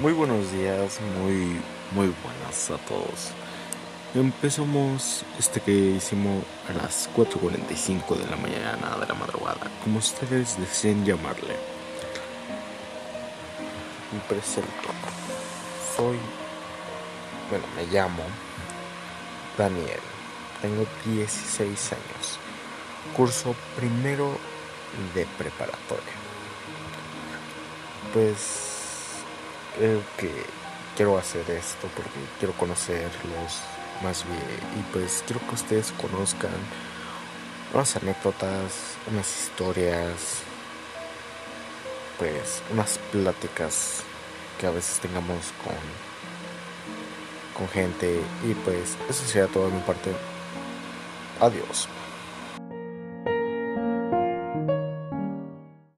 Muy buenos días, muy, muy buenas a todos. Empezamos este que hicimos a las 4.45 de la mañana de la madrugada, como ustedes deseen llamarle. Me presento. Soy, bueno, me llamo Daniel. Tengo 16 años. Curso primero de preparatoria. Pues creo que quiero hacer esto porque quiero conocerlos más bien y pues quiero que ustedes conozcan unas anécdotas, unas historias, pues unas pláticas que a veces tengamos con con gente y pues eso sería todo de mi parte. Adiós.